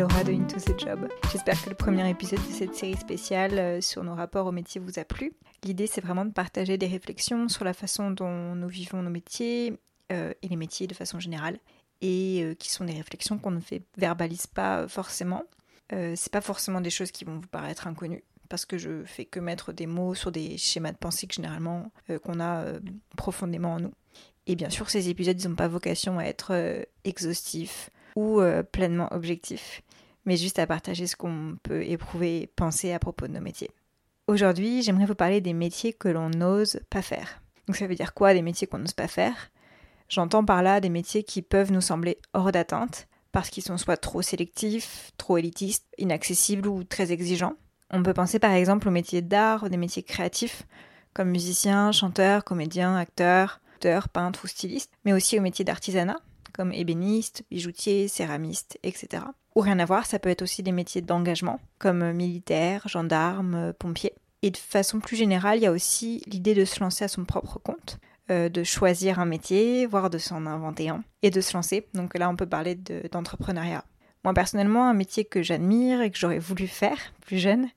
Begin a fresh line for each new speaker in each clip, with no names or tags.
Laura de Into the Job. J'espère que le premier épisode de cette série spéciale euh, sur nos rapports au métier vous a plu. L'idée c'est vraiment de partager des réflexions sur la façon dont nous vivons nos métiers euh, et les métiers de façon générale et euh, qui sont des réflexions qu'on ne fait verbalise pas forcément. c'est pas forcément des choses qui vont vous paraître inconnues parce que je fais que mettre des mots sur des schémas de pensée que généralement qu'on a profondément en nous. Et bien sûr, ces épisodes, n'ont pas vocation à être exhaustifs ou euh, pleinement objectif, mais juste à partager ce qu'on peut éprouver penser à propos de nos métiers. Aujourd'hui, j'aimerais vous parler des métiers que l'on n'ose pas faire. Donc ça veut dire quoi des métiers qu'on n'ose pas faire? J'entends par là des métiers qui peuvent nous sembler hors d'atteinte parce qu'ils sont soit trop sélectifs, trop élitistes, inaccessibles ou très exigeants. On peut penser par exemple aux métiers d'art, des métiers créatifs comme musicien, chanteur, comédien, acteur, auteur, peintre ou styliste, mais aussi aux métiers d'artisanat comme ébéniste, bijoutier, céramiste, etc. Ou rien à voir, ça peut être aussi des métiers d'engagement, comme militaire, gendarme, pompier. Et de façon plus générale, il y a aussi l'idée de se lancer à son propre compte, euh, de choisir un métier, voire de s'en inventer un, et de se lancer. Donc là, on peut parler d'entrepreneuriat. Moi, personnellement, un métier que j'admire et que j'aurais voulu faire plus jeune,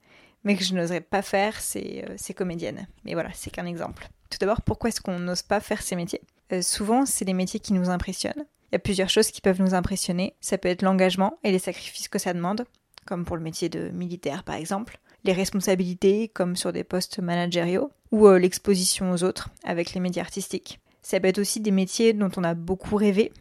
mais que je n'oserais pas faire, c'est euh, comédienne. Mais voilà, c'est qu'un exemple. Tout d'abord, pourquoi est-ce qu'on n'ose pas faire ces métiers? Euh, Souvent, c'est des métiers qui nous impressionnent. Il y a plusieurs choses qui peuvent nous impressionner. Ça peut être l'engagement et les sacrifices que ça demande, comme pour le métier de militaire par exemple, les responsabilités comme sur des postes managériaux, ou euh, l'exposition aux autres avec les médias artistiques. Ça peut être aussi des métiers dont on a beaucoup rêvé,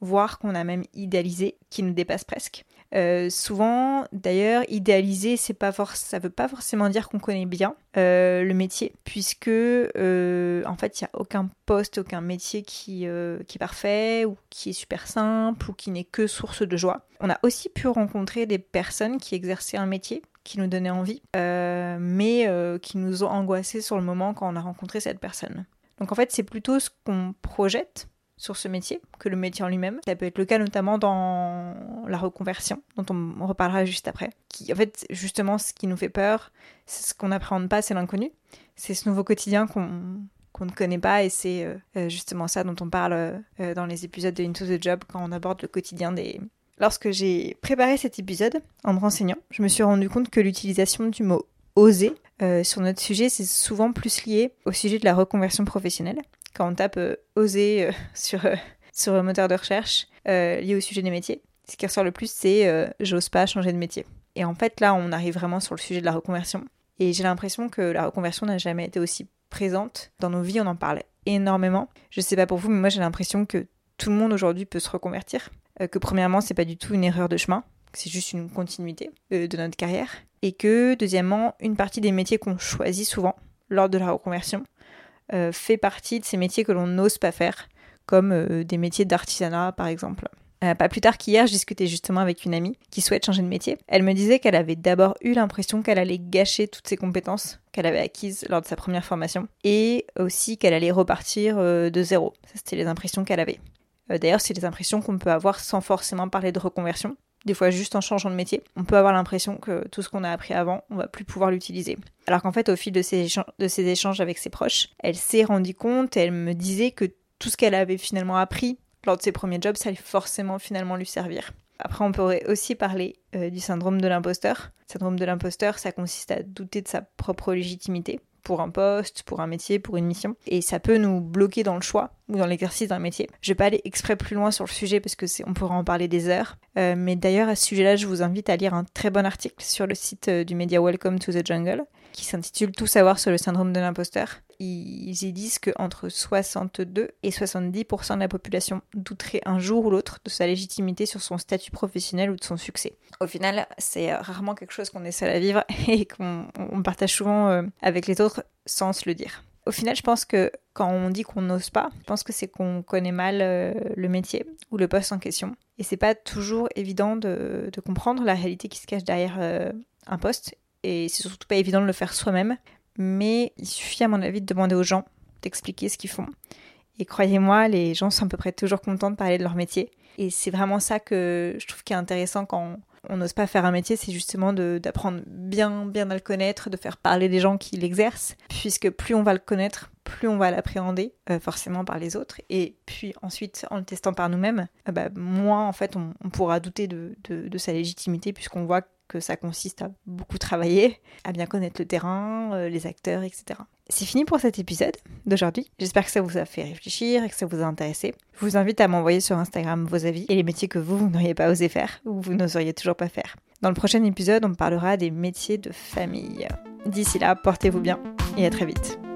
voire qu'on a même idéalisé, qui nous dépassent presque. Euh, souvent, d'ailleurs, idéaliser, c'est pas ça veut pas forcément dire qu'on connaît bien euh, le métier, puisque euh, en fait, il n'y a aucun poste, aucun métier qui, qui est parfait ou qui est super simple ou qui n'est que source de joie. On a aussi pu rencontrer des personnes qui exerçaient un métier qui nous donnait envie, mais qui nous ont angoissés sur le moment quand on a rencontré cette personne. Donc en fait, c'est plutôt ce qu'on projette sur ce métier que le métier en lui-même. Ça peut être le cas notamment dans la reconversion, dont on reparlera juste après. Qui, en fait, justement, ce qui nous fait peur, c'est ce qu'on n'appréhende pas, c'est l'inconnu. C'est ce nouveau quotidien qu'on ne connaît pas et c'est euh, euh, justement ça dont on parle euh, dans les épisodes de Into the Job quand on aborde le quotidien des... Lorsque j'ai préparé cet épisode en me renseignant, je me suis rendu compte que l'utilisation du mot oser sur notre sujet, c'est souvent plus lié au sujet de la reconversion professionnelle quand on tape euh, oser euh, sur, euh, sur un moteur de recherche lié au sujet des métiers, ce qui ressort le plus, c'est j'ose pas changer de métier. Et en fait, là, on arrive vraiment sur le sujet de la reconversion. Et j'ai l'impression que la reconversion n'a jamais été aussi présente dans nos vies, on en parlait énormément. Je sais pas pour vous, mais moi j'ai l'impression que tout le monde aujourd'hui peut se reconvertir. que premièrement, c'est pas du tout une erreur de chemin, c'est juste une continuité de notre carrière. Et que deuxièmement, une partie des métiers qu'on choisit souvent lors de la reconversion euh, fait partie de ces métiers que l'on n'ose pas faire, comme euh, des métiers d'artisanat par exemple. Euh, pas plus tard qu'hier, je discutais justement avec une amie qui souhaite changer de métier. Elle me disait qu'elle avait d'abord eu l'impression qu'elle allait gâcher toutes ses compétences qu'elle avait acquises lors de sa première formation et aussi qu'elle allait repartir de zéro. C'était les impressions qu'elle avait. D'ailleurs, c'est les impressions qu'on peut avoir sans forcément parler de reconversion des fois juste en changeant de métier, on peut avoir l'impression que tout ce qu'on a appris avant, on va plus pouvoir l'utiliser. Alors qu'en fait, au fil de ces, échanges avec ses proches, elle s'est rendue compte elle me disait que tout ce qu'elle avait finalement appris lors de ses premiers jobs, ça allait forcément finalement lui servir. Après, on pourrait aussi parler euh, du syndrome de l'imposteur. Le syndrome de l'imposteur, ça consiste à douter de sa propre légitimité pour un poste, pour un métier, pour une mission. Et ça peut nous bloquer dans le choix ou dans l'exercice d'un métier. Je vais pas aller exprès plus loin sur le sujet parce que c'est, on pourra en parler des heures. Euh, mais d'ailleurs, à ce sujet-là, je vous invite à lire un très bon article sur le site euh, du média Welcome to the Jungle qui s'intitule Tout savoir sur le syndrome de l'imposteur. Ils y disent qu'entre 62 et 70% de la population douterait un jour ou l'autre de sa légitimité sur son statut professionnel ou de son succès. Au final, c'est rarement quelque chose qu'on essaie à vivre et qu'on partage souvent euh, avec les autres sans se le dire. Au final, je pense que quand on dit qu'on n'ose pas, je pense que c'est qu'on connaît mal euh, le métier ou le poste en question. Et c'est pas toujours évident de, comprendre la réalité qui se cache derrière euh, un poste et c'est surtout pas évident de le faire soi-même, mais il suffit à mon avis de demander aux gens d'expliquer ce qu'ils font. Et croyez-moi, les gens sont à peu près toujours contents de parler de leur métier. Et c'est vraiment ça que je trouve qui est intéressant quand on n'ose pas faire un métier, c'est justement d'apprendre bien, bien à le connaître, de faire parler des gens qui l'exercent, puisque plus on va le connaître, plus on va l'appréhender euh, forcément par les autres, et puis ensuite en le testant par nous-mêmes, euh, bah, moins en fait on, pourra douter de, de sa légitimité puisqu'on voit que ça consiste à beaucoup travailler, à bien connaître le terrain, euh, les acteurs, etc. C'est fini pour cet épisode d'aujourd'hui. J'espère que ça vous a fait réfléchir et que ça vous a intéressé. Je vous invite à m'envoyer sur Instagram vos avis et les métiers que vous, vous n'auriez pas osé faire ou vous n'oseriez toujours pas faire. Dans le prochain épisode, on parlera des métiers de famille. D'ici là, portez-vous bien et à très vite.